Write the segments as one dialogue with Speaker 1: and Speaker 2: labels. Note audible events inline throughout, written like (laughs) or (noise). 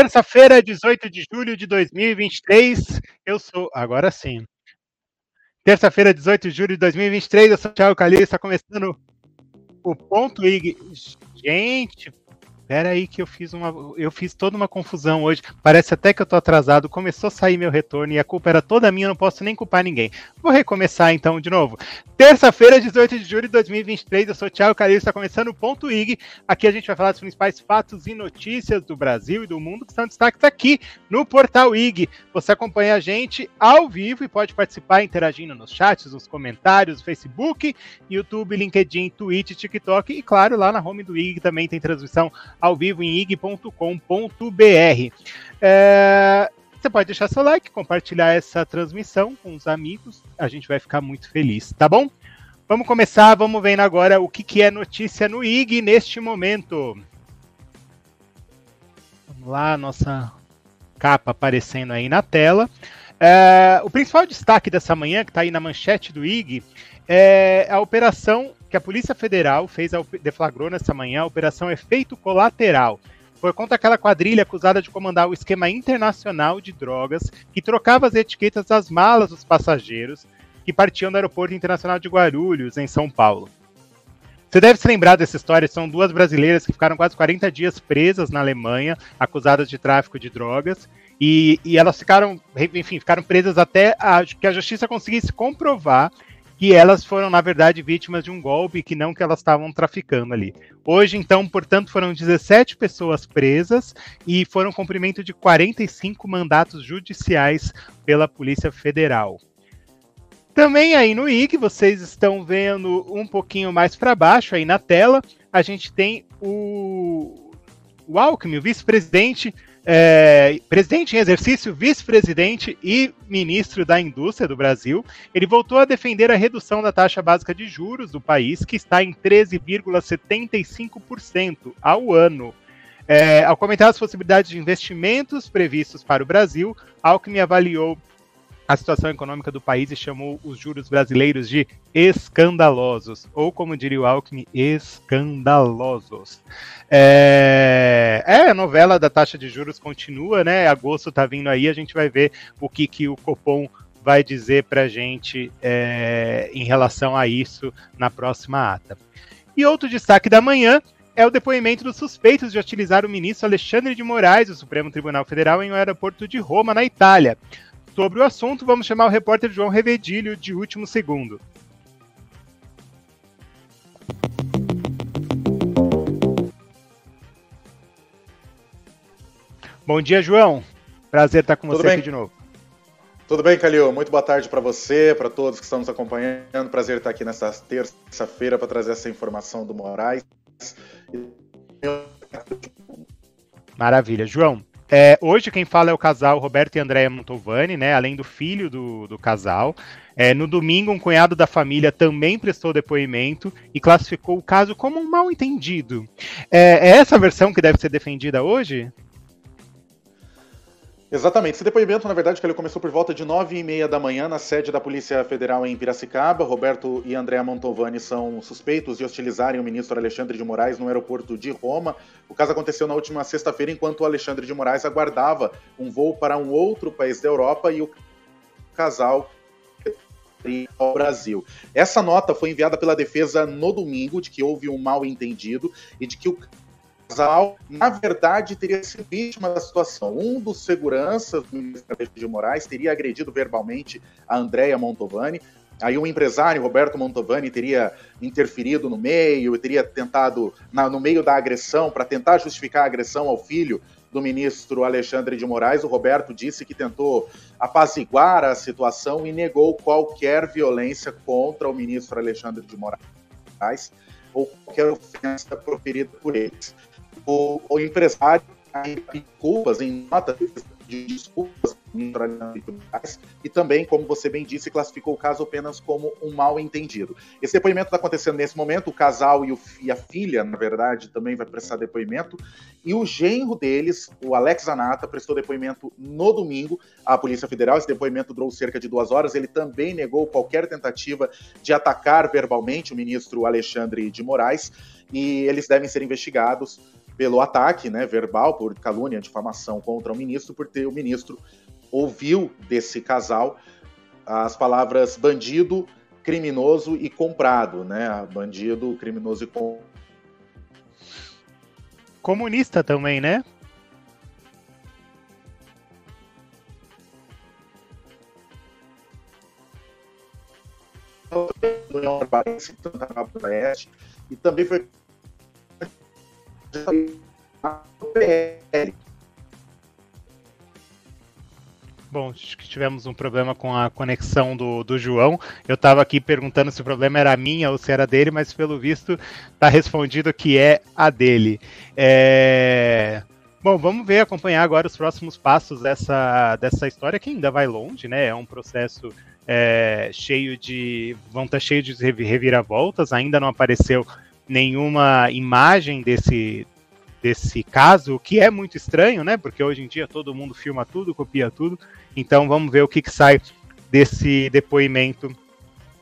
Speaker 1: Terça-feira, 18 de julho de 2023. Eu sou. Agora sim. Terça-feira, 18 de julho de 2023. Eu sou o Thiago Calil. Está começando o Ponto IG. Gente, Pera aí que eu fiz uma. Eu fiz toda uma confusão hoje. Parece até que eu tô atrasado. Começou a sair meu retorno e a culpa era toda minha, não posso nem culpar ninguém. Vou recomeçar então de novo. Terça-feira, 18 de julho de 2023, eu sou Thiago Carilo, está começando o Ponto IG. Aqui a gente vai falar dos principais fatos e notícias do Brasil e do mundo que estão destaques aqui no portal IG. Você acompanha a gente ao vivo e pode participar interagindo nos chats, nos comentários, Facebook, YouTube, LinkedIn, Twitch, TikTok e claro, lá na home do IG também tem transmissão ao vivo em ig.com.br. É, você pode deixar seu like, compartilhar essa transmissão com os amigos, a gente vai ficar muito feliz, tá bom? Vamos começar, vamos vendo agora o que, que é notícia no IG neste momento. Vamos lá, nossa capa aparecendo aí na tela. É, o principal destaque dessa manhã, que está aí na manchete do IG, é a operação que a Polícia Federal fez, deflagrou nessa manhã, a Operação Efeito Colateral. Foi contra aquela quadrilha acusada de comandar o esquema internacional de drogas que trocava as etiquetas das malas dos passageiros que partiam do Aeroporto Internacional de Guarulhos, em São Paulo. Você deve se lembrar dessa história, são duas brasileiras que ficaram quase 40 dias presas na Alemanha, acusadas de tráfico de drogas, e, e elas ficaram, enfim, ficaram presas até a, que a justiça conseguisse comprovar que elas foram, na verdade, vítimas de um golpe que não que elas estavam traficando ali. Hoje, então, portanto, foram 17 pessoas presas e foram cumprimento de 45 mandatos judiciais pela Polícia Federal. Também aí no IG, vocês estão vendo um pouquinho mais para baixo aí na tela, a gente tem o, o Alckmin, o vice-presidente é, presidente em exercício, vice-presidente e ministro da Indústria do Brasil, ele voltou a defender a redução da taxa básica de juros do país, que está em 13,75% ao ano. É, ao comentar as possibilidades de investimentos previstos para o Brasil, Alckmin avaliou a situação econômica do país e chamou os juros brasileiros de escandalosos, ou como diria o Alckmin, escandalosos. É, é, a novela da taxa de juros continua, né? Agosto tá vindo aí, a gente vai ver o que, que o Copom vai dizer para gente é, em relação a isso na próxima ata. E outro destaque da manhã é o depoimento dos suspeitos de utilizar o ministro Alexandre de Moraes do Supremo Tribunal Federal em um aeroporto de Roma, na Itália. Sobre o assunto, vamos chamar o repórter João Revedilho de último segundo. Bom dia, João. Prazer estar com Tudo você bem? aqui de novo.
Speaker 2: Tudo bem, Calil? Muito boa tarde para você, para todos que estão nos acompanhando. Prazer estar aqui nessa terça-feira para trazer essa informação do Moraes.
Speaker 1: Maravilha. João, é, hoje quem fala é o casal Roberto e Andréa Montovani, né? Além do filho do, do casal. É, no domingo, um cunhado da família também prestou depoimento e classificou o caso como um mal entendido. É, é essa versão que deve ser defendida hoje?
Speaker 2: Exatamente. Esse depoimento, na verdade, que ele começou por volta de nove e meia da manhã na sede da Polícia Federal em Piracicaba. Roberto e Andréa Mantovani são suspeitos de hostilizarem o ministro Alexandre de Moraes no aeroporto de Roma. O caso aconteceu na última sexta-feira, enquanto Alexandre de Moraes aguardava um voo para um outro país da Europa e o casal ao Brasil. Essa nota foi enviada pela defesa no domingo de que houve um mal entendido e de que o casal, na verdade, teria sido vítima da situação. Um dos seguranças do Ministério de Moraes teria agredido verbalmente a Andrea Montovani. Aí um empresário, Roberto Montovani, teria interferido no meio, teria tentado, na, no meio da agressão, para tentar justificar a agressão ao filho do ministro Alexandre de Moraes. O Roberto disse que tentou apaziguar a situação e negou qualquer violência contra o ministro Alexandre de Moraes ou qualquer ofensa proferida por eles o, o empresário em culpas, em nota de desculpas e também, como você bem disse, classificou o caso apenas como um mal entendido. Esse depoimento está acontecendo nesse momento, o casal e, o, e, a filha, na verdade, também vai prestar depoimento, e o genro deles, o Alex Anata, prestou depoimento no domingo à Polícia Federal. Esse depoimento durou cerca de duas horas. Ele também negou qualquer tentativa de atacar verbalmente o ministro Alexandre de Moraes, e eles devem ser investigados pelo ataque né, verbal, por calúnia, difamação contra o ministro, por ter o ministro ouviu desse casal as palavras bandido, criminoso e comprado, né? Bandido, criminoso e comprado.
Speaker 1: Comunista também, né?
Speaker 2: e também foi
Speaker 1: Bom, acho que tivemos um problema com a conexão do, do João. Eu estava aqui perguntando se o problema era minha ou se era dele, mas pelo visto está respondido que é a dele. É... Bom, vamos ver, acompanhar agora os próximos passos dessa, dessa história, que ainda vai longe, né? É um processo é, cheio de. vão estar tá cheio de reviravoltas, ainda não apareceu nenhuma imagem desse, desse caso, o que é muito estranho, né? Porque hoje em dia todo mundo filma tudo, copia tudo. Então vamos ver o que, que sai desse depoimento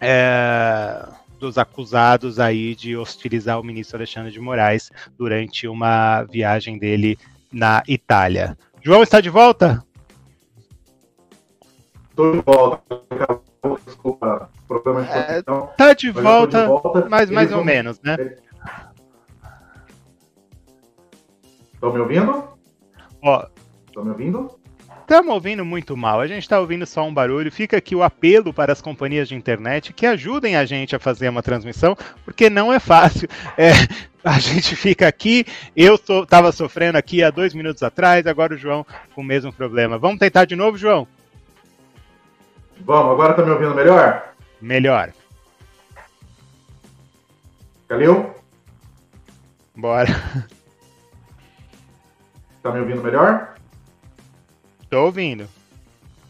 Speaker 1: é, dos acusados aí de hostilizar o ministro Alexandre de Moraes durante uma viagem dele na Itália. João está de volta?
Speaker 2: Estou de volta. Desculpa, problema de
Speaker 1: é, Tá de volta, de volta, mas mais ou menos, né?
Speaker 2: Estão me ouvindo?
Speaker 1: Ó.
Speaker 2: Estão me ouvindo?
Speaker 1: Estamos ouvindo muito mal, a gente está ouvindo só um barulho. Fica aqui o apelo para as companhias de internet que ajudem a gente a fazer uma transmissão, porque não é fácil. (laughs) É, a gente fica aqui, eu estava so, sofrendo aqui há dois minutos atrás, agora o João com o mesmo problema. Vamos tentar de novo, João?
Speaker 2: Vamos, agora está me ouvindo melhor?
Speaker 1: Melhor.
Speaker 2: Calil?
Speaker 1: Bora.
Speaker 2: Está (laughs) me ouvindo melhor?
Speaker 1: Estou ouvindo.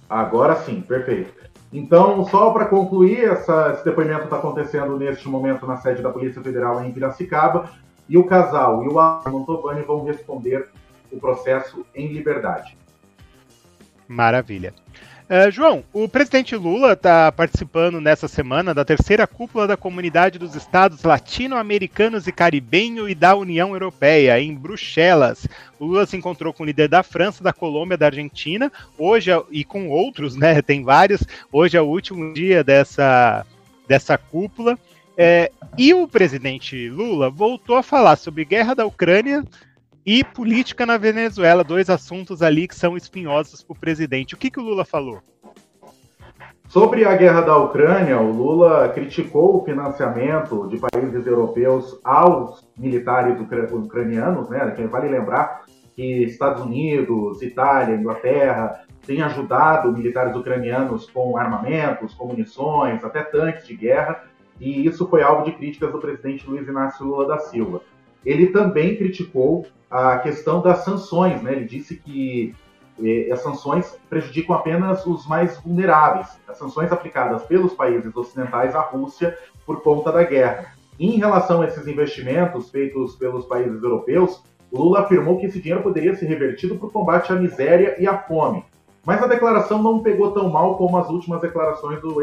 Speaker 2: Agora sim, perfeito. Então, só para concluir, essa, esse depoimento está acontecendo neste momento na sede da Polícia Federal em Piracicaba e o casal e o Montovani vão responder o processo em liberdade.
Speaker 1: Maravilha. Uh, João, o presidente Lula está participando nessa semana da terceira cúpula da Comunidade dos Estados Latino-Americanos e Caribenho e da União Europeia, em Bruxelas. O Lula se encontrou com o líder da França, da Colômbia, da Argentina, hoje é, e com outros, né? (laughs) Tem vários. Hoje é o último dia dessa, dessa cúpula. É, e o presidente Lula voltou a falar sobre guerra da Ucrânia, e política na Venezuela, dois assuntos ali que são espinhosos para o presidente. O que, que o Lula falou?
Speaker 2: Sobre a guerra da Ucrânia, o Lula criticou o financiamento de países europeus aos militares ucranianos, né? Vale lembrar que Estados Unidos, Itália, Inglaterra têm ajudado militares ucranianos com armamentos, com munições, até tanques de guerra, e isso foi alvo de críticas do presidente Luiz Inácio Lula da Silva. Ele também criticou a questão das sanções. Né? Ele disse que eh, as sanções prejudicam apenas os mais vulneráveis, as sanções aplicadas pelos países ocidentais à Rússia por conta da guerra. Em relação a esses investimentos feitos pelos países europeus, Lula afirmou que esse dinheiro poderia ser revertido para o combate à miséria e à fome. Mas a declaração não pegou tão mal como as últimas declarações do,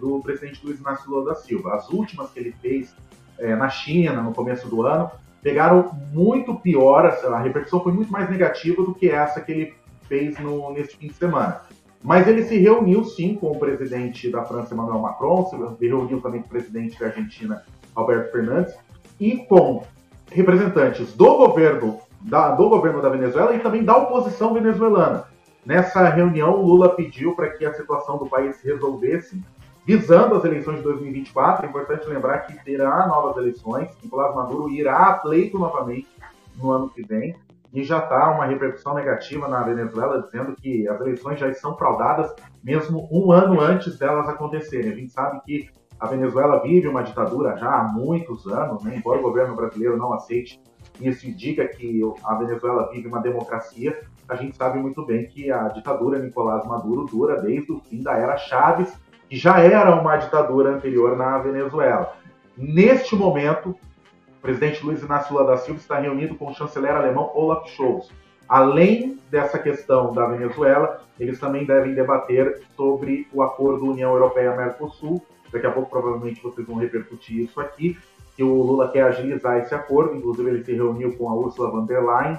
Speaker 2: do presidente Luiz Inácio Lula da Silva. As últimas que ele fez é, na China, no começo do ano, pegaram muito pior, a repercussão foi muito mais negativa do que essa que ele fez no, neste fim de semana. Mas ele se reuniu sim com o presidente da França, Emmanuel Macron, se reuniu também com o presidente da Argentina, Alberto Fernandes, e com representantes do governo da, do governo da Venezuela e também da oposição venezuelana. Nessa reunião, Lula pediu para que a situação do país se resolvesse visando as eleições de 2024. É importante lembrar que terá novas eleições. Nicolás Maduro irá a pleito novamente no ano que vem. E já está uma repercussão negativa na Venezuela, dizendo que as eleições já estão fraudadas mesmo um ano antes delas acontecerem. A gente sabe que a Venezuela vive uma ditadura já há muitos anos, né? embora o governo brasileiro não aceite isso e diga que a Venezuela vive uma democracia, a gente sabe muito bem que a ditadura Nicolás Maduro dura desde o fim da era Chaves que já era uma ditadura anterior na Venezuela. Neste momento, o presidente Luiz Inácio Lula da Silva está reunido com o chanceler alemão Olaf Scholz. Além dessa questão da Venezuela, eles também devem debater sobre o acordo União Europeia-Mercosul. Daqui a pouco, provavelmente, vocês vão repercutir isso aqui. que o Lula quer agilizar esse acordo, inclusive ele se reuniu com a Ursula von der Leyen,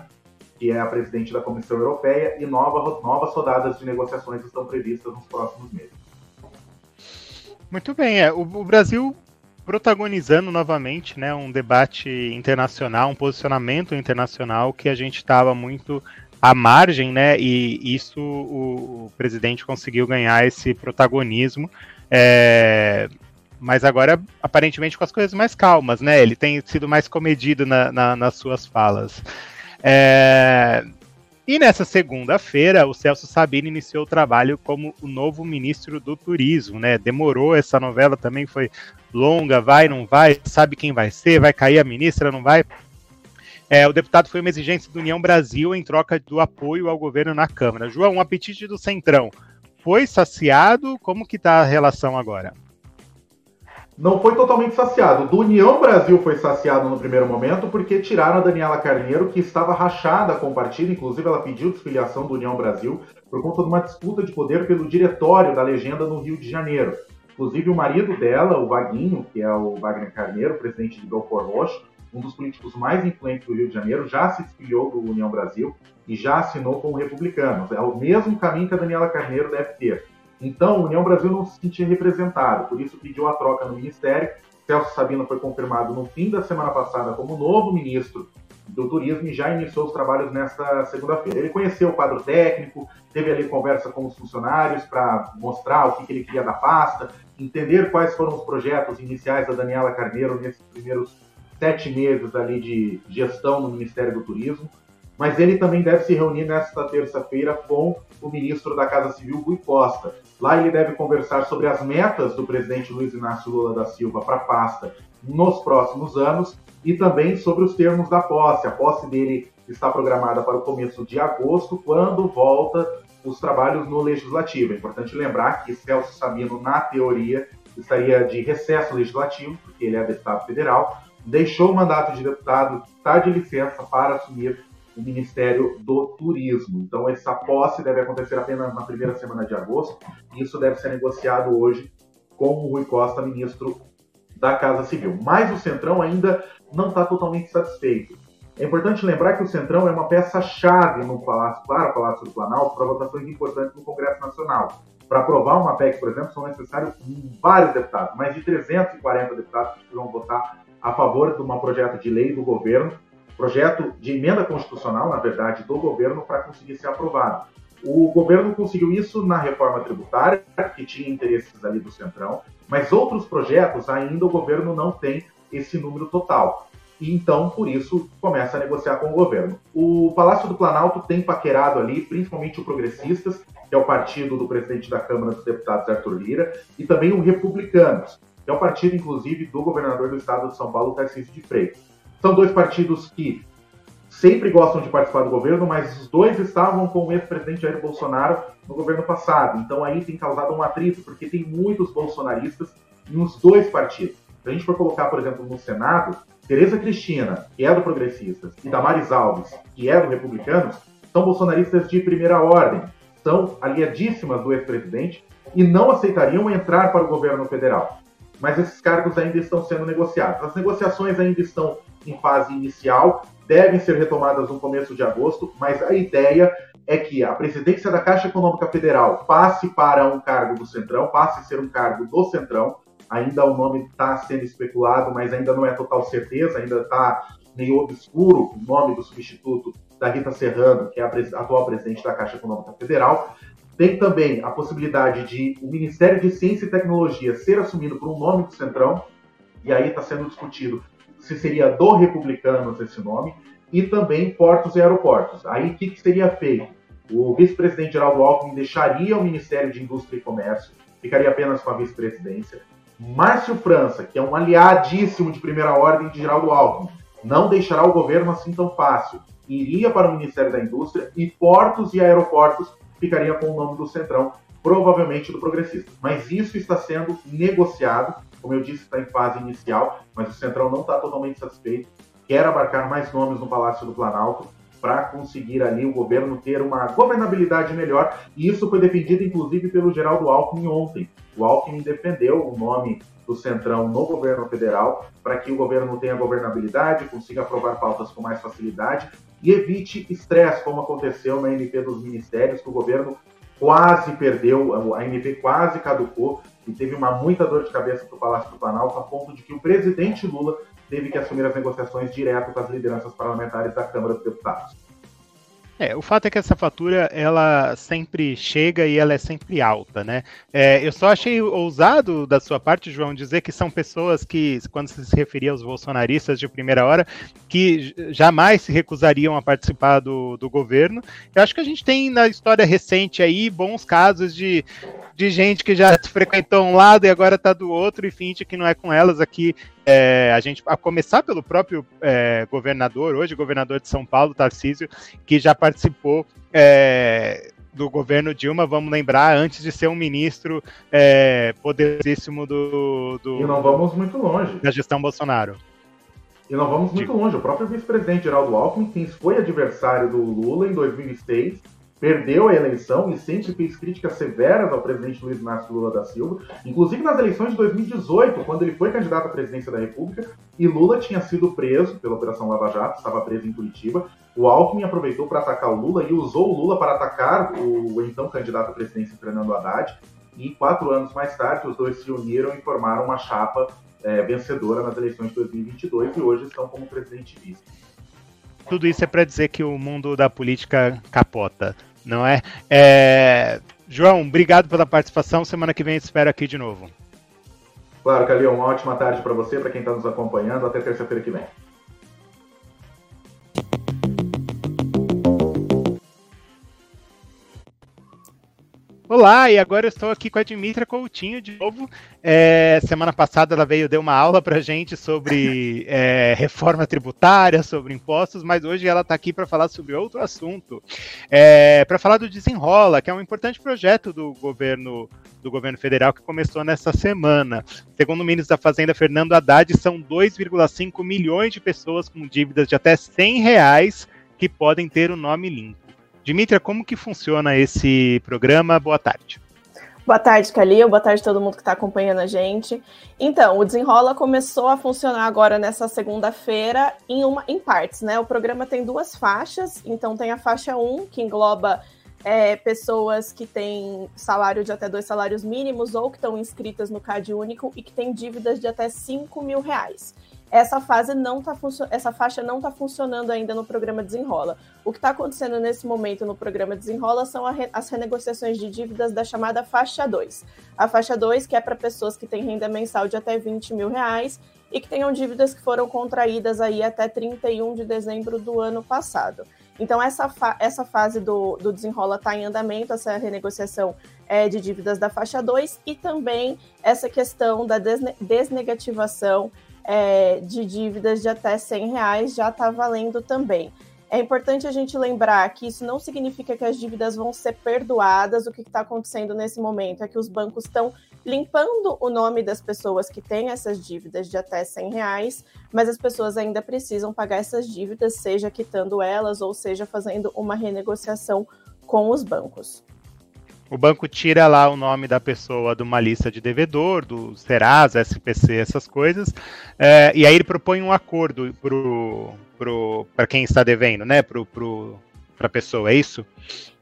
Speaker 2: que é a presidente da Comissão Europeia, e nova, novas rodadas de negociações estão previstas nos próximos meses.
Speaker 1: Muito bem, é, o, o Brasil protagonizando novamente né, um debate internacional, um posicionamento internacional que a gente estava muito à margem, né? E isso o, o presidente conseguiu ganhar esse protagonismo. É, mas agora aparentemente com as coisas mais calmas, né? Ele tem sido mais comedido na, na, nas suas falas. É... E nessa segunda-feira, o Celso Sabino iniciou o trabalho como o novo ministro do Turismo, né? Demorou, essa novela também foi longa, vai, não vai, sabe quem vai ser, vai cair a ministra, não vai. É, o deputado foi uma exigência do União Brasil em troca do apoio ao governo na Câmara. João, um apetite do Centrão foi saciado? Como que está a relação agora?
Speaker 2: Não foi totalmente saciado. Do União Brasil foi saciado no primeiro momento, porque tiraram a Daniela Carneiro, que estava rachada com o partido, inclusive ela pediu desfiliação do União Brasil, por conta de uma disputa de poder pelo diretório da legenda no Rio de Janeiro. Inclusive o marido dela, o Vaguinho, que é o Wagner Carneiro, presidente de Belfort Roxo, um dos políticos mais influentes do Rio de Janeiro, já se desfiliou do União Brasil e já assinou com o Republicanos. É o mesmo caminho que a Daniela Carneiro deve ter então, União Brasil não se sentia representado, por isso pediu a troca no Ministério. Celso Sabino foi confirmado no fim da semana passada como novo ministro do Turismo e já iniciou os trabalhos nesta segunda-feira. Ele conheceu o quadro técnico, teve ali conversa com os funcionários para mostrar o que, que ele queria da pasta, entender quais foram os projetos iniciais da Daniela Carneiro nesses primeiros sete meses ali de gestão no Ministério do Turismo mas ele também deve se reunir nesta terça-feira com o ministro da Casa Civil, Rui Costa. Lá ele deve conversar sobre as metas do presidente Luiz Inácio Lula da Silva para a pasta nos próximos anos e também sobre os termos da posse. A posse dele está programada para o começo de agosto, quando volta os trabalhos no Legislativo. É importante lembrar que Celso Sabino, na teoria, estaria de recesso legislativo, porque ele é deputado federal, deixou o mandato de deputado, está de licença para assumir o Ministério do Turismo. Então, essa posse deve acontecer apenas na primeira semana de agosto, e isso deve ser negociado hoje com o Rui Costa, ministro da Casa Civil. Mas o Centrão ainda não está totalmente satisfeito. É importante lembrar que o Centrão é uma peça-chave no Palácio, para o Palácio do Planalto para votações importantes no Congresso Nacional. Para aprovar uma PEC, por exemplo, são necessários vários deputados, mais de 340 deputados que vão votar a favor de um projeto de lei do governo projeto de emenda constitucional, na verdade, do governo para conseguir ser aprovado. O governo conseguiu isso na reforma tributária, que tinha interesses ali do Centrão, mas outros projetos ainda o governo não tem esse número total. E então, por isso, começa a negociar com o governo. O Palácio do Planalto tem paquerado ali, principalmente o Progressistas, que é o partido do presidente da Câmara dos Deputados, Arthur Lira, e também o Republicanos, que é o partido, inclusive, do governador do estado de São Paulo, Tarcísio de Freitas. São dois partidos que sempre gostam de participar do governo, mas os dois estavam com o ex-presidente Jair Bolsonaro no governo passado. Então aí tem causado um atrito, porque tem muitos bolsonaristas nos dois partidos. Se a gente for colocar, por exemplo, no Senado, Tereza Cristina, que é do Progressistas, e Damares Alves, que é do Republicanos, são bolsonaristas de primeira ordem, são aliadíssimas do ex-presidente e não aceitariam entrar para o governo federal. Mas esses cargos ainda estão sendo negociados. As negociações ainda estão em fase inicial, devem ser retomadas no começo de agosto, mas a ideia é que a presidência da Caixa Econômica Federal passe para um cargo do Centrão, passe a ser um cargo do Centrão. Ainda o nome está sendo especulado, mas ainda não é total certeza, ainda está meio obscuro o nome do substituto da Rita Serrano, que é a atual presidente da Caixa Econômica Federal. Tem também a possibilidade de o Ministério de Ciência e Tecnologia ser assumido por um nome do Centrão, e aí está sendo discutido se seria do Republicanos esse nome, e também portos e aeroportos. Aí o que, que seria feito? O vice-presidente Geraldo Alckmin deixaria o Ministério de Indústria e Comércio, ficaria apenas com a vice-presidência. Márcio França, que é um aliadíssimo de primeira ordem de Geraldo Alckmin, não deixará o governo assim tão fácil. Iria para o Ministério da Indústria e portos e aeroportos ficaria com o nome do Centrão, provavelmente do progressista. Mas isso está sendo negociado como eu disse, está em fase inicial, mas o Centrão não está totalmente satisfeito, quer abarcar mais nomes no Palácio do Planalto para conseguir ali o governo ter uma governabilidade melhor, e isso foi defendido inclusive pelo Geraldo Alckmin ontem. O Alckmin defendeu o nome do Centrão no governo federal, para que o governo tenha governabilidade, consiga aprovar pautas com mais facilidade e evite estresse, como aconteceu na MP dos ministérios, que o governo quase perdeu, a MP quase caducou e teve uma muita dor de cabeça para o Palácio do Planalto, a ponto de que o presidente Lula teve que assumir as negociações direto com as lideranças parlamentares da Câmara dos Deputados.
Speaker 1: É, o fato é que essa fatura ela sempre chega e ela é sempre alta, né? É, eu só achei ousado da sua parte, João, dizer que são pessoas que, quando se referia aos bolsonaristas de primeira hora, que jamais se recusariam a participar do, do governo. Eu acho que a gente tem na história recente aí bons casos de, de gente que já frequentou um lado e agora está do outro e finge que não é com elas aqui. É, a gente, a começar pelo próprio é, governador, hoje governador de São Paulo, Tarcísio, que já participou é, do governo Dilma, vamos lembrar, antes de ser um ministro é, poderosíssimo do, do,
Speaker 2: E não vamos muito longe.
Speaker 1: Da gestão Bolsonaro.
Speaker 2: E não vamos muito longe. O próprio vice-presidente Geraldo Alckmin, que foi adversário do Lula em 2006, perdeu a eleição e sempre fez críticas severas ao presidente Luiz Inácio Lula da Silva, inclusive nas eleições de 2018, quando ele foi candidato à presidência da República e Lula tinha sido preso pela Operação Lava Jato, estava preso em Curitiba. O Alckmin aproveitou para atacar o Lula e usou o Lula para atacar o então candidato à presidência Fernando Haddad. E quatro anos mais tarde, os dois se uniram e formaram uma chapa é, vencedora nas eleições de 2022 e hoje estão como presidente vice.
Speaker 1: Tudo isso é para dizer que o mundo da política capota não é? é? João, obrigado pela participação. Semana que vem espero aqui de novo.
Speaker 2: Claro, Calil, uma ótima tarde para você, para quem está nos acompanhando. Até terça-feira que vem.
Speaker 1: Olá, e agora eu estou aqui com a Dimitra Coutinho de novo. É, semana passada ela veio deu uma aula para gente sobre (laughs) é, reforma tributária, sobre impostos, mas hoje ela está aqui para falar sobre outro assunto, é, para falar do Desenrola, que é um importante projeto do governo do governo federal que começou nessa semana. Segundo o ministro da Fazenda, Fernando Haddad, são 2,5 milhões de pessoas com dívidas de até 100 reais que podem ter o nome limpo. Dimitra, como que funciona esse programa? Boa tarde.
Speaker 3: Boa tarde, Calil. Boa tarde a todo mundo que está acompanhando a gente. Então, o Desenrola começou a funcionar agora nessa segunda-feira em, uma, em partes, né? O programa tem duas faixas. Então, tem a faixa 1, que engloba é, pessoas que têm salário de até dois salários mínimos ou que estão inscritas no CAD único e que têm dívidas de até 5 mil reais essa fase não tá essa faixa não está funcionando ainda no programa Desenrola. O que está acontecendo nesse momento no programa Desenrola são re as renegociações de dívidas da chamada faixa 2. A faixa 2, que é para pessoas que têm renda mensal de até 20 mil reais e que tenham dívidas que foram contraídas aí até 31 de dezembro do ano passado. Então, essa, fa essa fase do, do desenrola está em andamento, essa renegociação é, de dívidas da faixa 2 e também essa questão da desne desnegativação é, de dívidas de até 100 reais já está valendo também. É importante a gente lembrar que isso não significa que as dívidas vão ser perdoadas. O que está acontecendo nesse momento é que os bancos estão limpando o nome das pessoas que têm essas dívidas de até 100 reais, mas as pessoas ainda precisam pagar essas dívidas, seja quitando elas ou seja fazendo uma renegociação com os bancos.
Speaker 1: O banco tira lá o nome da pessoa de uma lista de devedor, do Serasa, SPC, essas coisas, é, e aí ele propõe um acordo para pro, pro, quem está devendo, né? Pro, pro, para a pessoa, é isso?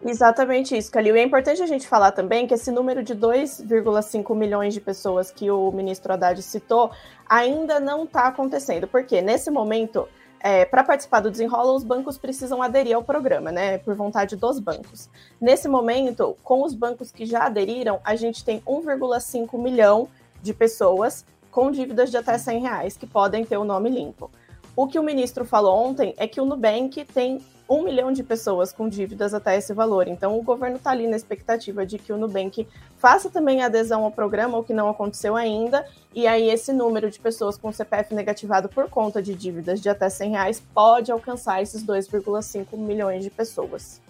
Speaker 3: Exatamente isso, Calil. E é importante a gente falar também que esse número de 2,5 milhões de pessoas que o ministro Haddad citou ainda não está acontecendo. Porque nesse momento é, para participar do Desenrola, os bancos precisam aderir ao programa, né? Por vontade dos bancos. Nesse momento, com os bancos que já aderiram, a gente tem 1,5 milhão de pessoas com dívidas de até 100 reais que podem ter o nome limpo. O que o ministro falou ontem é que o Nubank tem um milhão de pessoas com dívidas até esse valor. Então, o governo está ali na expectativa de que o Nubank faça também adesão ao programa, o que não aconteceu ainda, e aí esse número de pessoas com CPF negativado por conta de dívidas de até 100 reais pode alcançar esses 2,5 milhões de pessoas.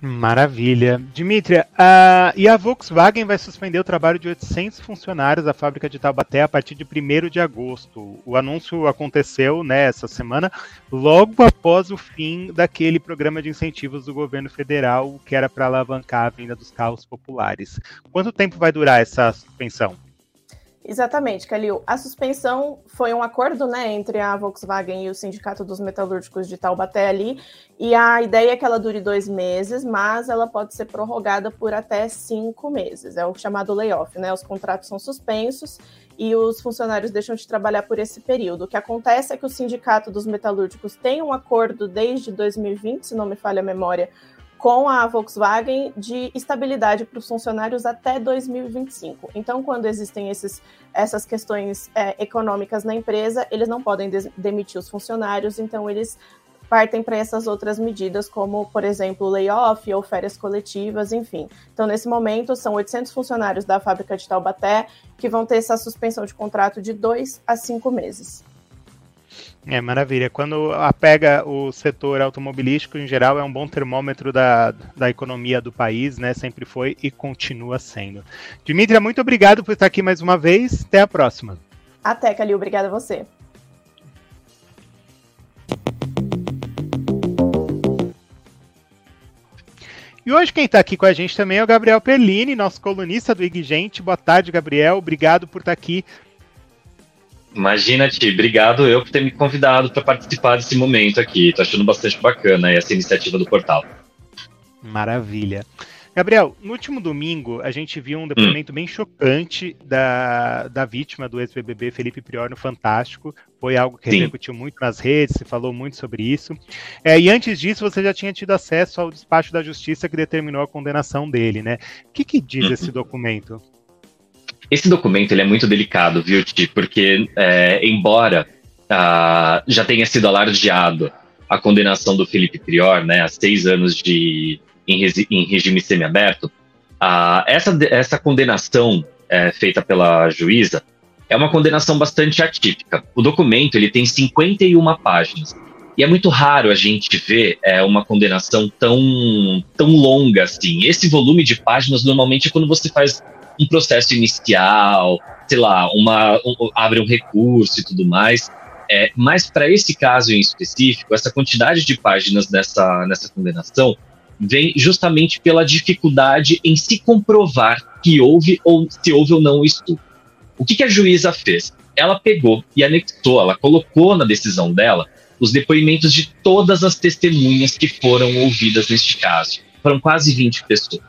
Speaker 1: Maravilha. Dimitria, e a Volkswagen vai suspender o trabalho de 800 funcionários da fábrica de Taubaté a partir de 1 de agosto. O anúncio aconteceu né, semana, logo após o fim daquele programa de incentivos do governo federal que era para alavancar a venda dos carros populares. Quanto tempo vai durar essa suspensão?
Speaker 3: Exatamente, Calil. A suspensão foi um acordo né, entre a Volkswagen e o Sindicato dos Metalúrgicos de Taubaté ali, e a ideia é que ela dure dois meses, mas ela pode ser prorrogada por até cinco meses. É o chamado layoff, né? Os contratos são suspensos e os funcionários deixam de trabalhar por esse período. O que acontece é que o Sindicato dos Metalúrgicos tem um acordo desde 2020, se não me falha a memória, com a Volkswagen de estabilidade para os funcionários até 2025. Então, quando existem esses, essas questões é, econômicas na empresa, eles não podem demitir os funcionários, então eles partem para essas outras medidas, como, por exemplo, layoff ou férias coletivas, enfim. Então, nesse momento, são 800 funcionários da fábrica de Taubaté que vão ter essa suspensão de contrato de dois a cinco meses.
Speaker 1: É maravilha. Quando apega o setor automobilístico, em geral, é um bom termômetro da, da economia do país, né? Sempre foi e continua sendo. Dimitra, muito obrigado por estar aqui mais uma vez. Até a próxima.
Speaker 3: Até, Calil. Obrigada a você.
Speaker 1: E hoje quem está aqui com a gente também é o Gabriel Perlini, nosso colunista do IG Gente. Boa tarde, Gabriel. Obrigado por estar aqui
Speaker 4: Imagina, Ti, obrigado eu por ter me convidado para participar desse momento aqui. Tô achando bastante bacana essa iniciativa do portal.
Speaker 1: Maravilha. Gabriel, no último domingo a gente viu um depoimento hum. bem chocante da, da vítima do ex-BBB, Felipe Prior, no Fantástico. Foi algo que repercutiu muito nas redes, se falou muito sobre isso. É, e antes disso, você já tinha tido acesso ao despacho da justiça que determinou a condenação dele, né? O que, que diz uhum. esse documento?
Speaker 4: Esse documento ele é muito delicado, viu, Ti? Porque, é, embora uh, já tenha sido alardeado a condenação do Felipe Prior, né, a seis anos de, em, em regime semiaberto, essa, essa condenação é, feita pela juíza é uma condenação bastante atípica. O documento ele tem 51 páginas. E é muito raro a gente ver é, uma condenação tão, tão longa assim. Esse volume de páginas normalmente é quando você faz um processo inicial, sei lá, uma, um, abre um recurso e tudo mais. É, mas para esse caso em específico, essa quantidade de páginas nessa, nessa condenação vem justamente pela dificuldade em se comprovar que houve ou se houve ou não o estupro. O que, que a juíza fez? Ela pegou e anexou, ela colocou na decisão dela os depoimentos de todas as testemunhas que foram ouvidas neste caso. Foram quase 20 pessoas.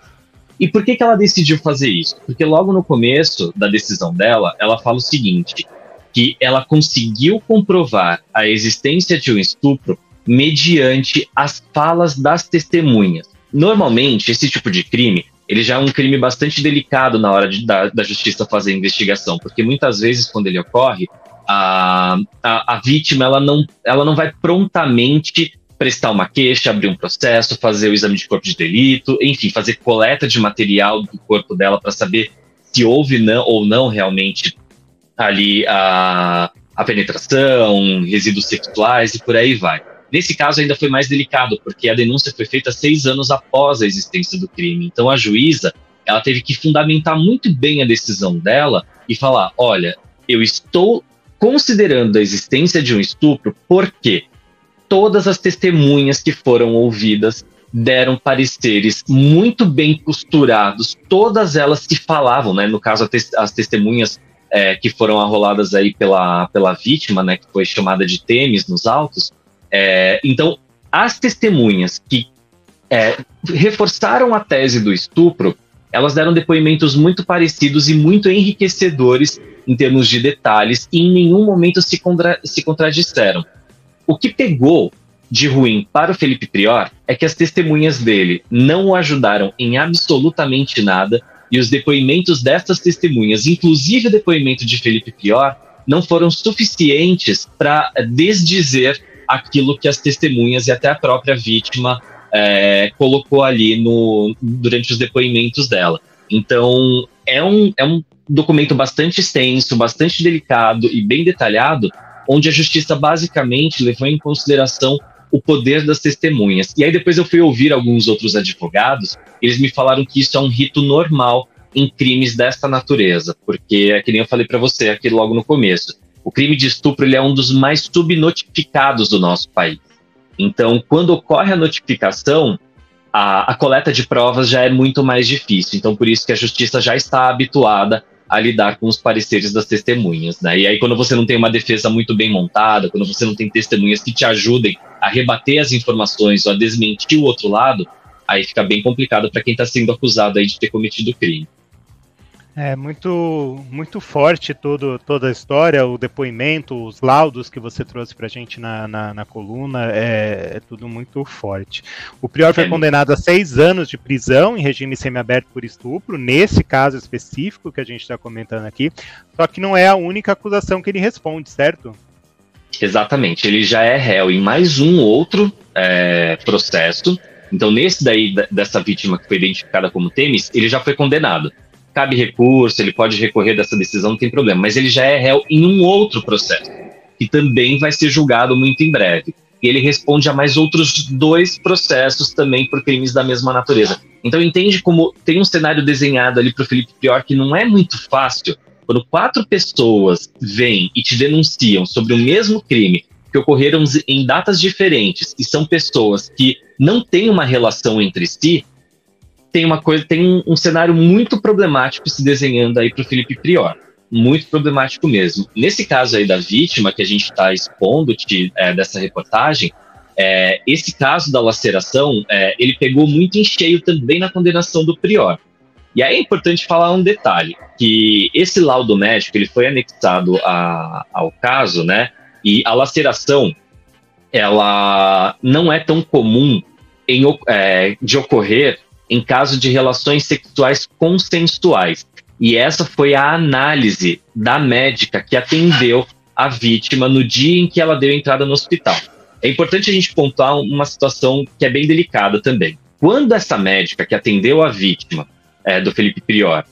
Speaker 4: E por que, que ela decidiu fazer isso? Porque logo no começo da decisão dela, ela fala o seguinte: que ela conseguiu comprovar a existência de um estupro mediante as falas das testemunhas. Normalmente, esse tipo de crime ele já é um crime bastante delicado na hora de, da, da justiça fazer a investigação, porque muitas vezes, quando ele ocorre, a, a, a vítima ela não, ela não vai prontamente prestar uma queixa, abrir um processo, fazer o exame de corpo de delito, enfim, fazer coleta de material do corpo dela para saber se houve não, ou não realmente ali a, a penetração, resíduos sexuais e por aí vai. Nesse caso ainda foi mais delicado, porque a denúncia foi feita seis anos após a existência do crime. Então a juíza ela teve que fundamentar muito bem a decisão dela e falar: olha, eu estou considerando a existência de um estupro porque todas as testemunhas que foram ouvidas deram pareceres muito bem costurados, todas elas que falavam, né? No caso, as testemunhas é, que foram arroladas aí pela, pela vítima, né? Que foi chamada de Temes nos autos. É, então, as testemunhas que é, reforçaram a tese do estupro, elas deram depoimentos muito parecidos e muito enriquecedores em termos de detalhes e em nenhum momento se, contra se contradisseram. O que pegou de ruim para o Felipe Prior é que as testemunhas dele não o ajudaram em absolutamente nada e os depoimentos dessas testemunhas, inclusive o depoimento de Felipe Prior, não foram suficientes para desdizer aquilo que as testemunhas e até a própria vítima é, colocou ali no, durante os depoimentos dela. Então, é um, é um documento bastante extenso, bastante delicado e bem detalhado, onde a justiça basicamente levou em consideração o poder das testemunhas. E aí depois eu fui ouvir alguns outros advogados, eles me falaram que isso é um rito normal em crimes desta natureza, porque é que nem eu falei para você aqui logo no começo. O crime de estupro ele é um dos mais subnotificados do nosso país. Então, quando ocorre a notificação, a, a coleta de provas já é muito mais difícil. Então, por isso que a justiça já está habituada a lidar com os pareceres das testemunhas, né? E aí quando você não tem uma defesa muito bem montada, quando você não tem testemunhas que te ajudem a rebater as informações ou a desmentir o outro lado, aí fica bem complicado para quem está sendo acusado aí de ter cometido crime.
Speaker 1: É muito, muito forte todo, toda a história, o depoimento, os laudos que você trouxe para a gente na, na, na coluna, é, é, tudo muito forte. O Prior foi condenado a seis anos de prisão em regime semiaberto por estupro, nesse caso específico que a gente está comentando aqui, só que não é a única acusação que ele responde, certo?
Speaker 4: Exatamente, ele já é réu em mais um outro é, processo. Então, nesse daí, dessa vítima que foi identificada como Temis, ele já foi condenado cabe recurso, ele pode recorrer dessa decisão, não tem problema. Mas ele já é réu em um outro processo, que também vai ser julgado muito em breve. E ele responde a mais outros dois processos também por crimes da mesma natureza. Então entende como tem um cenário desenhado ali para o Felipe Prior que não é muito fácil. Quando quatro pessoas vêm e te denunciam sobre o mesmo crime que ocorreram em datas diferentes e são pessoas que não têm uma relação entre si, tem uma coisa, tem um, um cenário muito problemático se desenhando aí para o Felipe Prior. Muito problemático mesmo. Nesse caso aí da vítima que a gente está expondo te, é, dessa reportagem, é, esse caso da laceração, é, ele pegou muito em cheio também na condenação do Prior. E aí é importante falar um detalhe, que esse laudo médico, ele foi anexado a, ao caso, né, e a laceração, ela não é tão comum em, é, de ocorrer em caso de relações sexuais consensuais. E essa foi a análise da médica que atendeu a vítima no dia em que ela deu entrada no hospital. É importante a gente pontuar uma situação que é bem delicada também. Quando essa médica que atendeu a vítima é, do Felipe Prior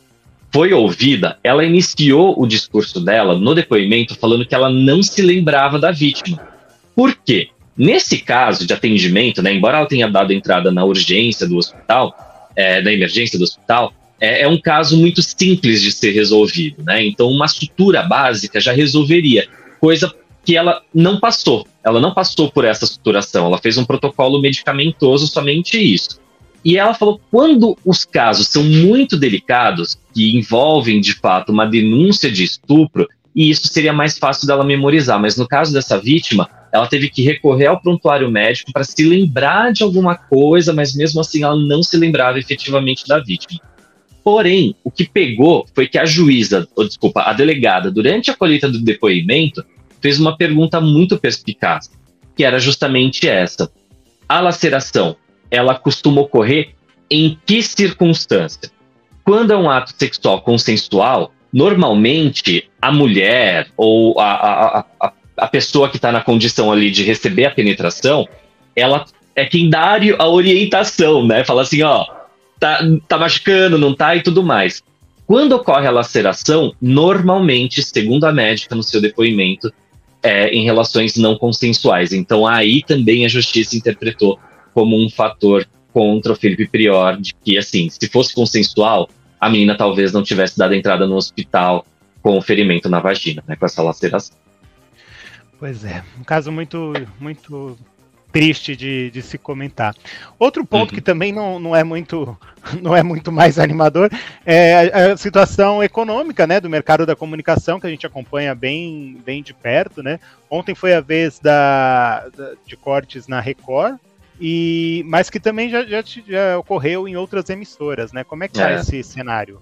Speaker 4: foi ouvida, ela iniciou o discurso dela no depoimento falando que ela não se lembrava da vítima. Por quê? Nesse caso de atendimento, né, embora ela tenha dado entrada na urgência do hospital, é, da emergência do hospital, é, é, um caso muito simples de ser resolvido, né? Então, uma sutura básica já resolveria, coisa que ela não passou. Ela não passou por essa suturação, ela fez um protocolo medicamentoso somente isso. E ela falou: quando os casos são muito delicados, que envolvem de fato uma denúncia de estupro, e isso seria mais fácil dela memorizar. Mas no caso dessa vítima, ela teve que recorrer ao prontuário médico para se lembrar de alguma coisa, mas mesmo assim ela não se lembrava efetivamente da vítima. Porém, o que pegou foi que a juíza, ou desculpa, a delegada, durante a colheita do depoimento, fez uma pergunta muito perspicaz, que era justamente essa: a laceração, ela costuma ocorrer em que circunstância? Quando é um ato sexual consensual, normalmente a mulher ou a, a, a, a pessoa que está na condição ali de receber a penetração, ela é quem dá a orientação, né? Fala assim, ó, tá, tá machucando, não tá e tudo mais. Quando ocorre a laceração, normalmente, segundo a médica no seu depoimento, é em relações não consensuais. Então aí também a justiça interpretou como um fator contra o Felipe Prior, de que, assim, se fosse consensual, a menina talvez não tivesse dado entrada no hospital com o ferimento na vagina, né, com essa laceração.
Speaker 1: Pois é, um caso muito, muito triste de, de se comentar. Outro ponto uhum. que também não, não, é muito, (laughs) não é muito mais animador é a, a, situação econômica né, do mercado da comunicação, que a gente acompanha bem, bem de perto. Né? Ontem foi a vez da, da de cortes na Record, e, mas que também já, já, já ocorreu em outras emissoras. Né? Como é que está é. esse cenário?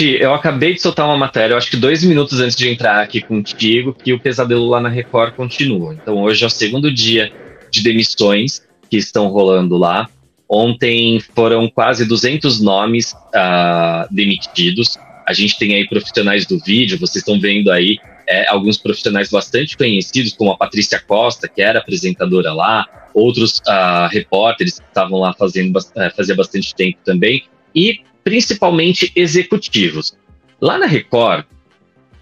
Speaker 4: Eu acabei de soltar uma matéria, eu acho que dois minutos antes de entrar aqui contigo, que o pesadelo lá na Record continua. Então hoje é o segundo dia de demissões que estão rolando lá. Ontem foram quase 200 nomes uh, demitidos. A gente tem aí profissionais do vídeo, vocês estão vendo aí é, alguns profissionais bastante conhecidos, como a Patrícia Costa, que era apresentadora lá, outros uh, repórteres que estavam lá fazendo uh, fazia bastante tempo também, e principalmente executivos. Lá na Record,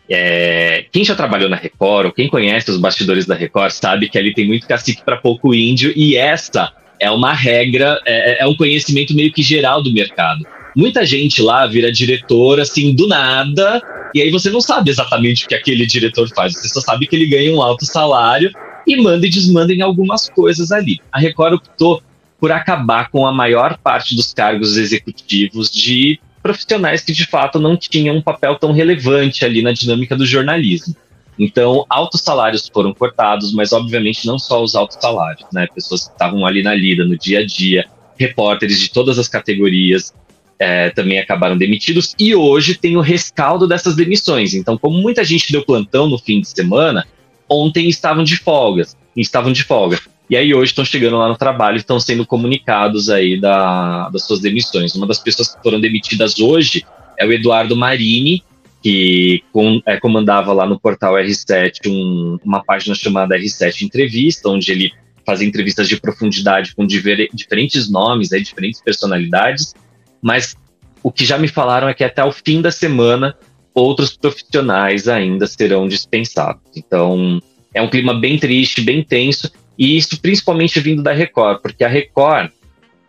Speaker 4: é, quem já trabalhou na Record, ou quem conhece os bastidores da Record, sabe que ali tem muito cacique para pouco índio, e essa é uma regra, é, é, um conhecimento meio que geral do mercado. Muita gente lá vira diretor assim do nada, e aí você não sabe exatamente o que aquele diretor faz, você só sabe que ele ganha um alto salário e manda e desmanda em algumas coisas ali. A Record optou por acabar com a maior parte dos cargos executivos de profissionais que de fato não tinham um papel tão relevante ali na dinâmica do jornalismo. Então, altos salários foram cortados, mas obviamente não só os altos salários, né? Pessoas que estavam ali na lida, no dia a dia, repórteres de todas as categorias é, também acabaram demitidos. E hoje tem o rescaldo dessas demissões. Então, como muita gente deu plantão no fim de semana, ontem estavam de folgas, estavam de folga. E aí hoje estão chegando lá no trabalho e estão sendo comunicados aí da, das suas demissões. Uma das pessoas que foram demitidas hoje é o Eduardo Marini, que com, é, comandava lá no portal R7 um, uma página chamada R7 Entrevista, onde ele fazia entrevistas de profundidade com diver, diferentes nomes, aí, diferentes personalidades, mas o que já me falaram é que até o fim da semana outros profissionais ainda serão dispensados. Então é um clima bem triste, bem tenso, e isso principalmente vindo da Record, porque a Record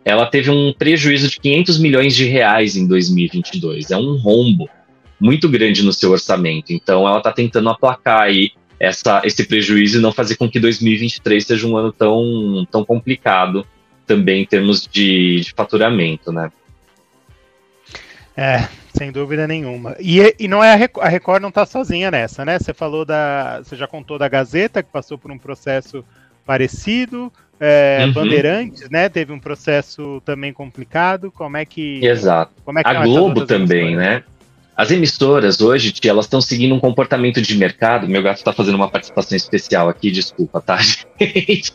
Speaker 4: ela teve um prejuízo de 500 milhões de reais em 2022. É um rombo muito grande no seu orçamento. Então, ela está tentando aplacar aí essa, esse prejuízo e não fazer com que 2023 seja um ano tão, tão complicado também em termos de, de faturamento, né?
Speaker 1: É, sem dúvida nenhuma. E, e não é a Record, a Record não está sozinha nessa, né? Você falou da, você já contou da Gazeta que passou por um processo parecido. É, uhum. Bandeirantes, né? Teve um processo também complicado. Como é que.
Speaker 4: Exato.
Speaker 1: Como é
Speaker 4: que a Globo também, né? As emissoras hoje, tia, elas estão seguindo um comportamento de mercado. Meu gato está fazendo uma participação especial aqui, desculpa, tá, (laughs) gente?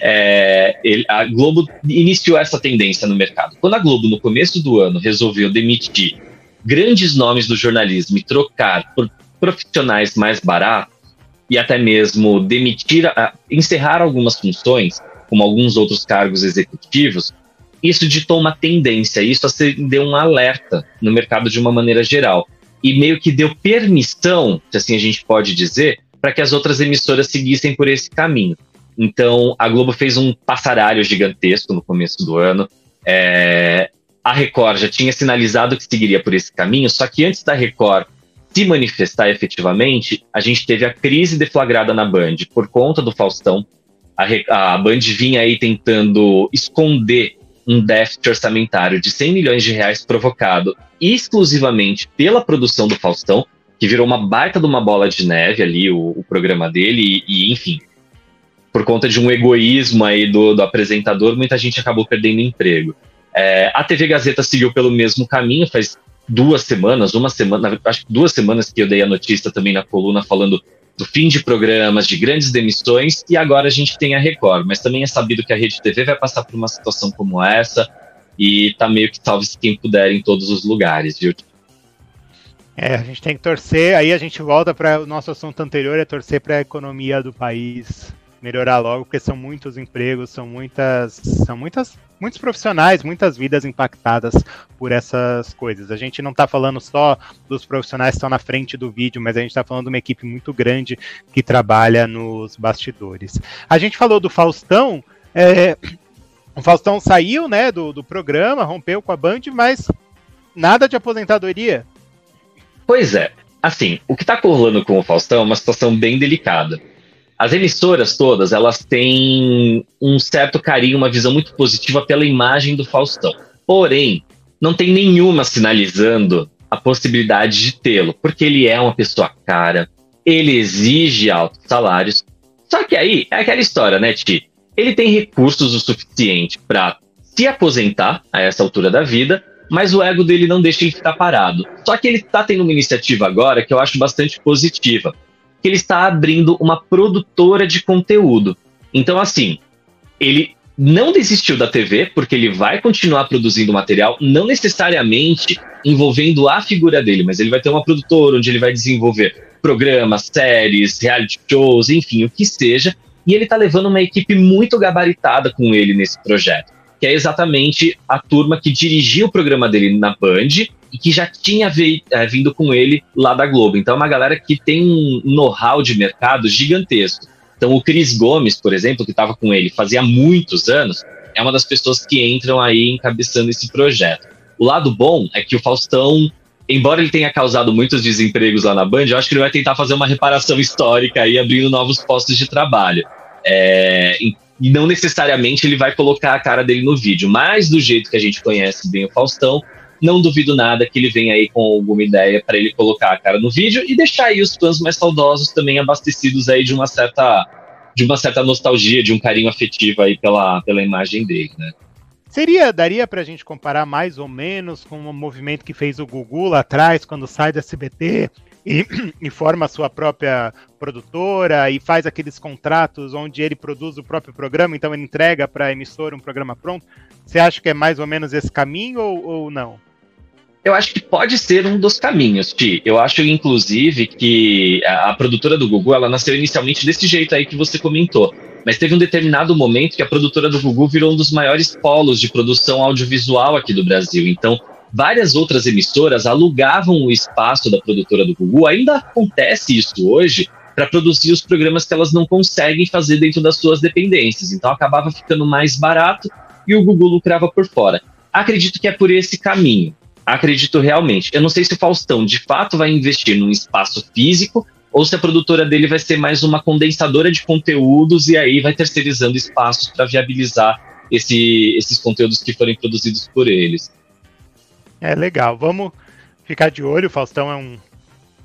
Speaker 4: É, ele, a Globo iniciou essa tendência no mercado. Quando a Globo, no começo do ano, resolveu demitir grandes nomes do jornalismo e trocar por profissionais mais baratos, e até mesmo demitir, encerrar algumas funções, como alguns outros cargos executivos, isso ditou uma tendência, isso acendeu um alerta no mercado de uma maneira geral. E meio que deu permissão, se assim a gente pode dizer, para que as outras emissoras seguissem por esse caminho. Então, a Globo fez um passaralho gigantesco no começo do ano. É, a Record já tinha sinalizado que seguiria por esse caminho, só que antes da Record se manifestar efetivamente, a gente teve a crise deflagrada na Band por conta do Faustão. A, a Band vinha aí tentando esconder um déficit orçamentário de 100 milhões de reais provocado exclusivamente pela produção do Faustão, que virou uma baita de uma bola de neve ali, o, o programa dele, e, e, enfim, por conta de um egoísmo aí do, do apresentador, muita gente acabou perdendo emprego. É, a TV Gazeta seguiu pelo mesmo caminho, faz duas semanas, uma semana, acho que duas semanas que eu dei a notícia também na coluna falando do fim de programas, de grandes demissões, e agora a gente tem a Record. Mas também é sabido que a Rede TV vai passar por uma situação como essa, e tá meio que salve-se quem puder em todos os lugares, viu?
Speaker 1: É, a gente tem que torcer, aí a gente volta para o nosso assunto anterior, é torcer para a economia do país melhorar logo, porque são muitos empregos, são muitas, são muitas, muitos profissionais, muitas vidas impactadas por essas coisas. A gente não está falando só dos profissionais que estão na frente do vídeo, mas a gente está falando de uma equipe muito grande que trabalha nos bastidores. A gente falou do Faustão, é, o Faustão saiu, né, do, do programa, rompeu com a Band, mas nada de aposentadoria.
Speaker 4: Pois é. Assim, o que está rolando com o Faustão é uma situação bem delicada as emissoras todas, elas têm um certo carinho, uma visão muito positiva pela imagem do Faustão. Porém, não tem nenhuma sinalizando a possibilidade de tê-lo, porque ele é uma pessoa cara, ele exige altos salários. Só que aí é aquela história, né, Ti? Ele tem recursos o suficiente para se aposentar a essa altura da vida, mas o ego dele não deixa ele ficar parado. Só que ele está tendo uma iniciativa agora que eu acho bastante positiva, que ele está abrindo uma produtora de conteúdo. Então, assim, ele não desistiu da TV, porque ele vai continuar produzindo material, não necessariamente envolvendo a figura dele, mas ele vai ter uma produtora onde ele vai desenvolver programas, séries, reality shows, enfim, o que seja. E ele está levando uma equipe muito gabaritada com ele nesse projeto, que é exatamente a turma que dirigiu o programa dele na Band e que já tinha é, vindo com ele lá da Globo. Então é uma galera que tem um know-how de mercado gigantesco. Então o Cris Gomes, por exemplo, que estava com ele fazia muitos anos, é uma das pessoas que entram aí encabeçando esse projeto. O lado bom é que o Faustão, embora ele tenha causado muitos desempregos lá na Band, eu acho que ele vai tentar fazer uma reparação histórica aí, abrindo novos postos de trabalho. É, e não necessariamente ele vai colocar a cara dele no vídeo, mas do jeito que a gente conhece bem o Faustão, não duvido nada que ele venha aí com alguma ideia para ele colocar a cara no vídeo e deixar aí os fãs mais saudosos também abastecidos aí de uma certa de uma certa nostalgia, de um carinho afetivo aí pela, pela imagem dele, né?
Speaker 1: Seria, daria pra gente comparar mais ou menos com o movimento que fez o Gugu lá atrás, quando sai da SBT e, (clears throat) e, forma a sua própria produtora e faz aqueles contratos onde ele produz o próprio programa, então ele entrega para a emissora um programa pronto. Você acha que é mais ou menos esse caminho ou, ou não?
Speaker 4: Eu acho que pode ser um dos caminhos, Ti. Eu acho, inclusive, que a, produtora do Gugu, ela nasceu inicialmente desse jeito aí que você comentou. Mas teve um determinado momento que a produtora do Gugu virou um dos maiores polos de produção audiovisual aqui do Brasil. Então, várias outras emissoras alugavam o espaço da produtora do Gugu. Ainda acontece isso hoje para produzir os programas que elas não conseguem fazer dentro das suas dependências. Então, acabava ficando mais barato e o Gugu lucrava por fora. Acredito que é por esse caminho. Acredito realmente. Eu não sei se o Faustão de fato vai investir num espaço físico ou se a produtora dele vai ser mais uma condensadora de conteúdos e aí vai terceirizando espaços para viabilizar esse, esses conteúdos que forem produzidos por eles.
Speaker 1: É legal. Vamos ficar de olho. O Faustão é um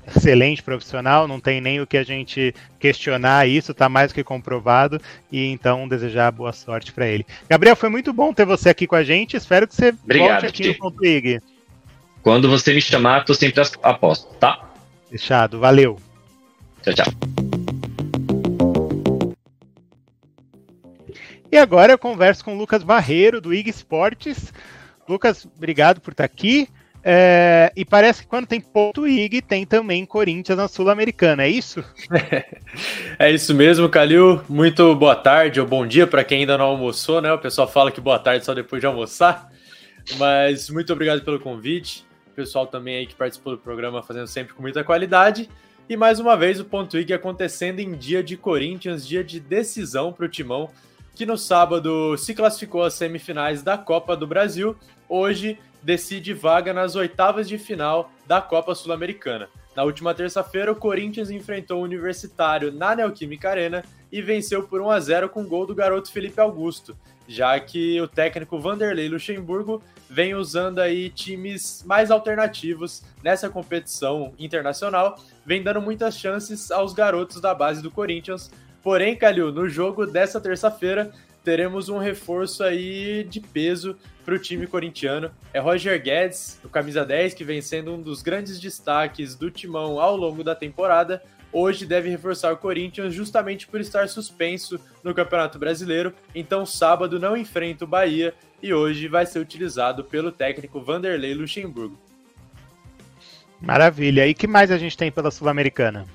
Speaker 1: excelente profissional, não tem nem o que a gente questionar isso, está mais que comprovado e então desejar boa sorte para ele. Gabriel, foi muito bom ter você aqui com a gente. Espero que você
Speaker 4: Obrigado,
Speaker 1: volte aqui no Ponto IG.
Speaker 4: Quando você me chamar, tô sempre aposto, tá?
Speaker 1: Fechado, valeu.
Speaker 4: Tchau, tchau.
Speaker 1: E agora eu converso com o Lucas Barreiro, do IG Esportes. Lucas, obrigado por estar aqui. É, e parece que quando tem ponto IG, tem também Corinthians na Sul-Americana, é isso? (laughs)
Speaker 5: É isso mesmo, Calil. Muito boa tarde ou bom dia para quem ainda não almoçou, né? O pessoal fala que boa tarde só depois de almoçar. Mas muito obrigado pelo convite pessoal também aí que participou do programa fazendo sempre com muita qualidade. E mais uma vez o Ponto IG acontecendo em dia de Corinthians, dia de decisão para o Timão, que no sábado se classificou às semifinais da Copa do Brasil. Hoje decide vaga nas oitavas de final da Copa Sul-Americana. Na última terça-feira, o Corinthians enfrentou o Universitário na Neoquímica Arena e venceu por 1 a 0 com gol do garoto Felipe Augusto, já que o técnico Vanderlei Luxemburgo vem usando aí times mais alternativos nessa competição internacional, vem dando muitas chances aos garotos da base do Corinthians. Porém, Calil, no jogo dessa terça-feira, teremos um reforço aí de peso para o time corintiano. É Roger Guedes, o camisa 10, que vem sendo um dos grandes destaques do timão ao longo da temporada, hoje deve reforçar o Corinthians justamente por estar suspenso no Campeonato Brasileiro. Então, sábado não enfrenta o Bahia e hoje vai ser utilizado pelo técnico Vanderlei Luxemburgo.
Speaker 1: Maravilha. E que mais a gente tem pela Sul-Americana?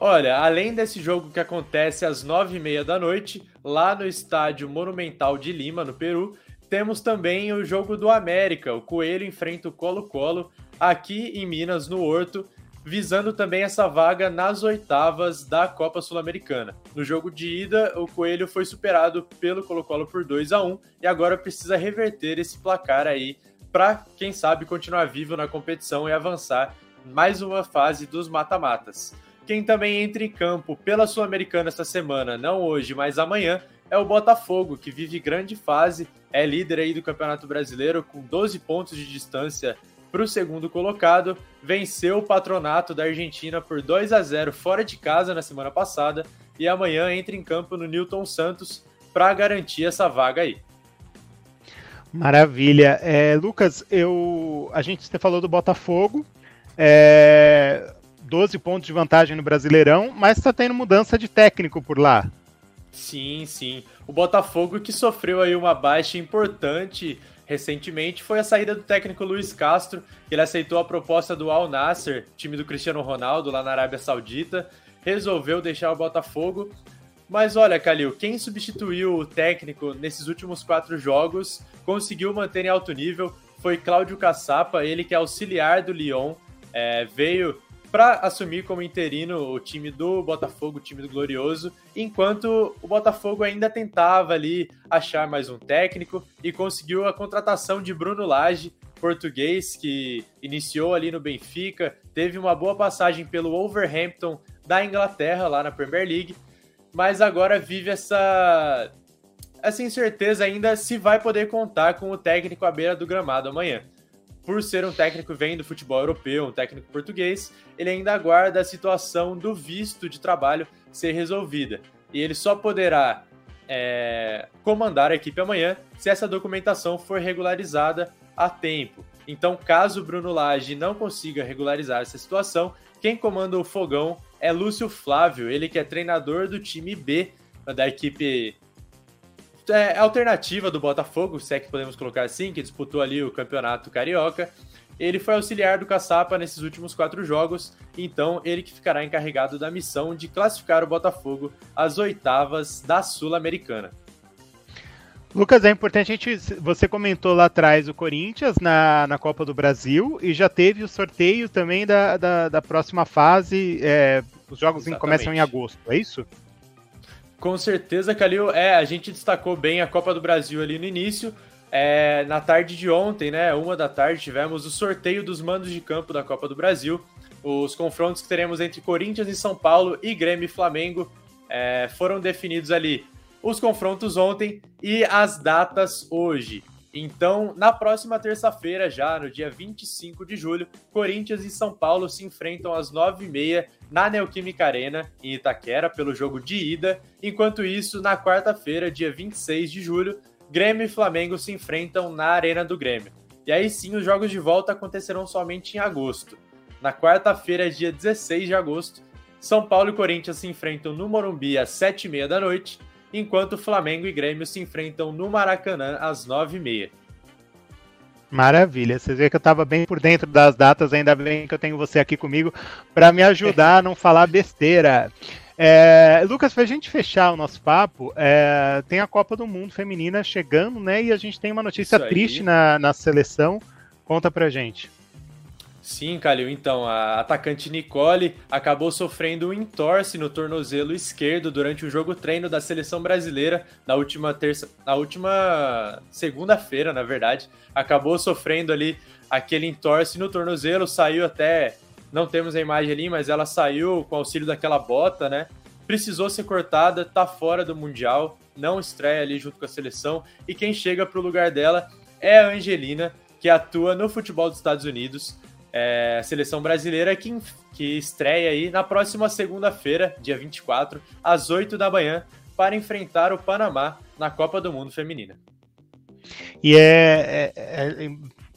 Speaker 5: Olha, além desse jogo que acontece às nove e meia da noite, lá no estádio Monumental de Lima, no Peru, temos também o jogo do América. O Coelho enfrenta o Colo-Colo aqui em Minas, no Horto, visando também essa vaga nas oitavas da Copa Sul-Americana. No jogo de ida, o Coelho foi superado pelo Colo-Colo por 2 a 1 e agora precisa reverter esse placar aí para, quem sabe, continuar vivo na competição e avançar mais uma fase dos mata-matas. Quem também entra em campo pela Sul-Americana esta semana, não hoje, mas amanhã, é o Botafogo, que vive grande fase, é líder aí do Campeonato Brasileiro com 12 pontos de distância para o segundo colocado, venceu o patronato da Argentina por 2 a 0 fora de casa na semana passada e amanhã entra em campo no Newton Santos para garantir essa vaga aí.
Speaker 1: Maravilha. É, Lucas, eu, a gente falou do Botafogo, é, 12 pontos de vantagem no Brasileirão, mas está tendo mudança de técnico por lá.
Speaker 5: Sim, sim. O Botafogo que sofreu aí uma baixa importante recentemente foi a saída do técnico Luiz Castro. Ele aceitou a proposta do Al Nasser, time do Cristiano Ronaldo lá na Arábia Saudita, resolveu deixar o Botafogo. Mas olha, Calil, quem substituiu o técnico nesses últimos quatro jogos conseguiu manter em alto nível foi Cláudio Caçapa, ele que é auxiliar do Lyon, é, veio para assumir como interino o time do Botafogo, o time do Glorioso, enquanto o Botafogo ainda tentava ali achar mais um técnico e conseguiu a contratação de Bruno Lage, português, que iniciou ali no Benfica, teve uma boa passagem pelo Wolverhampton da Inglaterra, lá na Premier League, mas agora vive essa, essa incerteza ainda se vai poder contar com o técnico à beira do gramado amanhã. Por ser um técnico vem do futebol europeu, um técnico português, ele ainda aguarda a situação do visto de trabalho ser resolvida. E ele só poderá é, comandar a equipe amanhã se essa documentação for regularizada a tempo. Então, caso o Bruno Lage não consiga regularizar essa situação, quem comanda o fogão é Lúcio Flávio, ele que é treinador do time B da equipe é, alternativa do Botafogo, se é que podemos colocar assim, que disputou ali o campeonato carioca. Ele foi auxiliar do Caçapa nesses últimos quatro jogos, então ele que ficará encarregado da missão de classificar o Botafogo às oitavas da Sul-Americana.
Speaker 1: Lucas, é importante a gente. Você comentou lá atrás o Corinthians na, na Copa do Brasil e já teve o sorteio também da, da, da próxima fase. É, os jogos Exatamente. começam em agosto, é isso?
Speaker 5: Com certeza, Calil. É, a gente destacou bem a Copa do Brasil ali no início. É, na tarde de ontem, né, uma da tarde, tivemos o sorteio dos mandos de campo da Copa do Brasil. Os confrontos que teremos entre Corinthians e São Paulo e Grêmio e Flamengo é, foram definidos ali os confrontos ontem e as datas hoje. Então, na próxima terça-feira, já no dia 25 de julho, Corinthians e São Paulo se enfrentam às 9h30 na Neoquímica Arena, em Itaquera, pelo jogo de ida. Enquanto isso, na quarta-feira, dia 26 de julho, Grêmio e Flamengo se enfrentam na Arena do Grêmio. E aí sim, os jogos de volta acontecerão somente em agosto. Na quarta-feira, dia 16 de agosto, São Paulo e Corinthians se enfrentam no Morumbi às 7h30 da noite enquanto Flamengo e Grêmio se enfrentam no Maracanã às 9h30.
Speaker 1: Maravilha, vocês veem que eu estava bem por dentro das datas, ainda bem que eu tenho você aqui comigo para me ajudar a não falar besteira. É, Lucas, para a gente fechar o nosso papo, é, tem a Copa do Mundo Feminina chegando, né? E a gente tem uma notícia triste na, na seleção. Conta pra gente.
Speaker 5: Sim, Calil. Então, a atacante Nicole acabou sofrendo um entorse no tornozelo esquerdo durante o jogo treino da seleção brasileira na última terça, na última segunda-feira, na verdade. Acabou sofrendo ali aquele entorse no tornozelo, saiu até, não temos a imagem ali, mas ela saiu com auxílio daquela bota, né? Precisou ser cortada, tá fora do mundial, não estreia ali junto com a seleção e quem chega para o lugar dela é a Angelina, que atua no futebol dos Estados Unidos é, seleção brasileira que, que estreia aí na próxima segunda-feira, dia 24, às 8 da manhã, para enfrentar o Panamá na Copa do Mundo Feminina.
Speaker 1: E é, é, é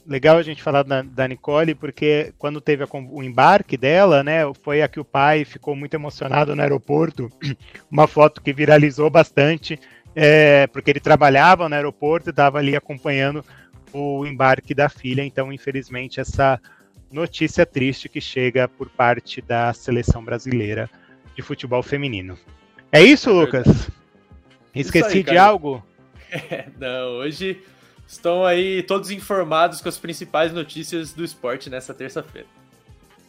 Speaker 1: legal a gente falar da, da, Nicole, porque quando teve a, o embarque dela, né, foi a que o pai ficou muito emocionado no aeroporto, (clears throat) uma foto que viralizou bastante, é, porque ele trabalhava no aeroporto e estava ali acompanhando o embarque da filha, então infelizmente essa notícia triste que chega por parte da seleção brasileira de futebol feminino. É isso, é Lucas? Esqueci isso aí, de algo?
Speaker 5: É, não, hoje estão aí todos informados com as principais notícias do esporte nessa terça-feira.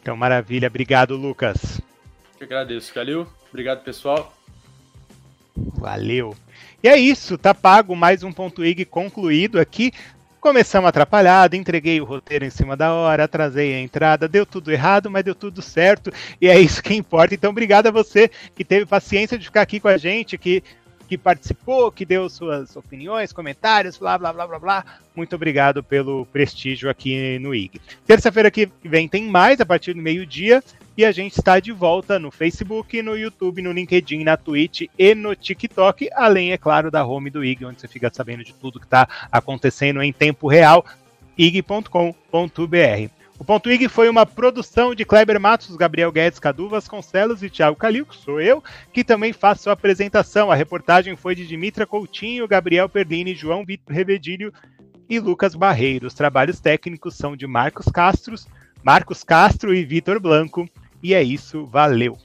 Speaker 1: Então, maravilha. Obrigado, Lucas.
Speaker 5: Eu agradeço, Calil. Obrigado, pessoal.
Speaker 1: Valeu. E é isso, tá pago mais um ponto IG concluído aqui. Começamos atrapalhado, entreguei o roteiro em cima da hora, atrasei a entrada, deu tudo errado, mas deu tudo certo, e é isso que importa. Então, obrigado a você que teve paciência de ficar aqui com a gente, que, que participou, que deu suas opiniões, comentários, blá, blá, blá, blá, blá. Muito obrigado pelo prestígio aqui no IG. Terça-feira que vem tem mais, a partir do meio-dia. E a gente está de volta no Facebook, no YouTube, no LinkedIn, na Twitch e no TikTok, além, é claro, da home do IG, onde você fica sabendo de tudo que está acontecendo em tempo real, ig.com.br. O Ponto IG foi uma produção de Kleber Matos, Gabriel Guedes, Cadu Vasconcelos e Thiago Calil, que sou eu, que também faço a apresentação. A reportagem foi de Dimitra Coutinho, Gabriel Perlini, João Vitor Revedilho e Lucas Barreiro. Os trabalhos técnicos são de Marcos Castro, Marcos Castro e Vitor Blanco. E é isso, valeu!